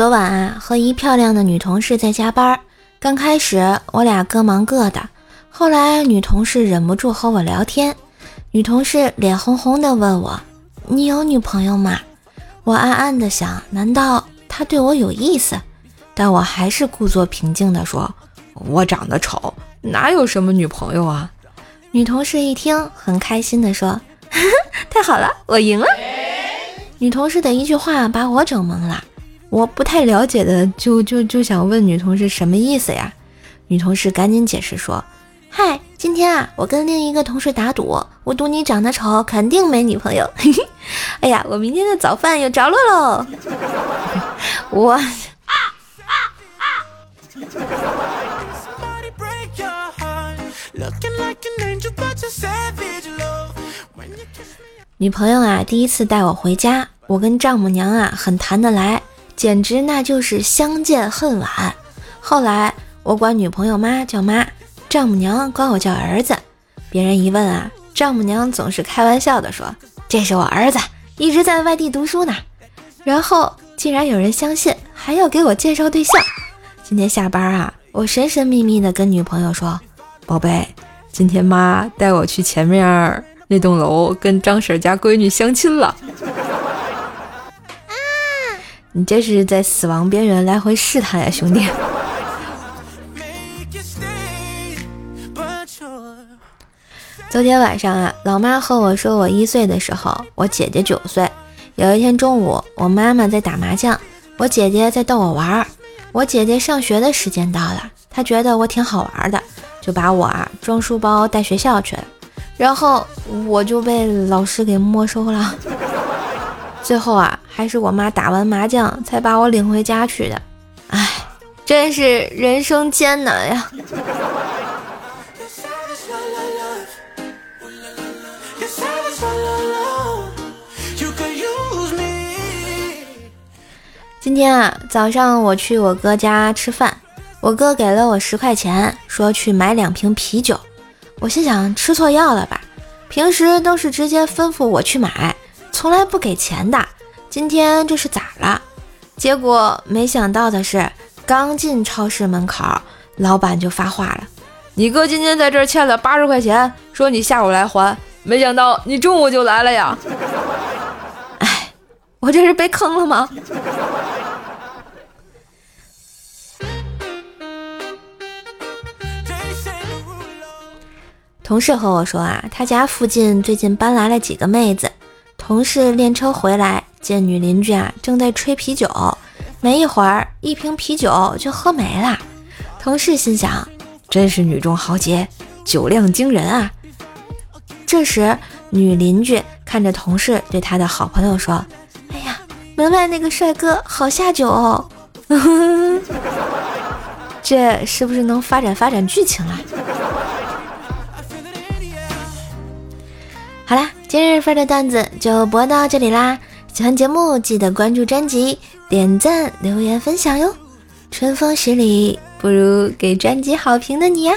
昨晚啊，和一漂亮的女同事在加班。刚开始我俩各忙各的，后来女同事忍不住和我聊天。女同事脸红红的问我：“你有女朋友吗？”我暗暗的想：难道她对我有意思？但我还是故作平静的说：“我长得丑，哪有什么女朋友啊？”女同事一听，很开心的说：“太好了，我赢了。”女同事的一句话把我整懵了。我不太了解的，就就就想问女同事什么意思呀？女同事赶紧解释说：“嗨，今天啊，我跟另一个同事打赌，我赌你长得丑，肯定没女朋友。哎呀，我明天的早饭有着落喽！我。啊啊啊女朋友啊，第一次带我回家，我跟丈母娘啊很谈得来。简直那就是相见恨晚。后来我管女朋友妈叫妈，丈母娘管我叫儿子。别人一问啊，丈母娘总是开玩笑的说：“这是我儿子，一直在外地读书呢。”然后竟然有人相信，还要给我介绍对象。今天下班啊，我神神秘秘的跟女朋友说：“宝贝，今天妈带我去前面那栋楼跟张婶家闺女相亲了。”你这是在死亡边缘来回试探呀，兄弟！昨天晚上啊，老妈和我说，我一岁的时候，我姐姐九岁。有一天中午，我妈妈在打麻将，我姐姐在逗我玩儿。我姐姐上学的时间到了，她觉得我挺好玩的，就把我啊装书包带学校去了，然后我就被老师给没收了。最后啊，还是我妈打完麻将才把我领回家去的。唉，真是人生艰难呀！今天啊，早上我去我哥家吃饭，我哥给了我十块钱，说去买两瓶啤酒。我心想，吃错药了吧？平时都是直接吩咐我去买。从来不给钱的，今天这是咋了？结果没想到的是，刚进超市门口，老板就发话了：“你哥今天在这儿欠了八十块钱，说你下午来还，没想到你中午就来了呀！”哎，我这是被坑了吗？同事和我说啊，他家附近最近搬来了几个妹子。同事练车回来，见女邻居啊正在吹啤酒，没一会儿，一瓶啤酒就喝没了。同事心想，真是女中豪杰，酒量惊人啊。这时，女邻居看着同事对他的好朋友说：“哎呀，门外那个帅哥好下酒哦。”这是不是能发展发展剧情啊？好啦。今日份的段子就播到这里啦！喜欢节目记得关注专辑、点赞、留言、分享哟！春风十里不如给专辑好评的你呀！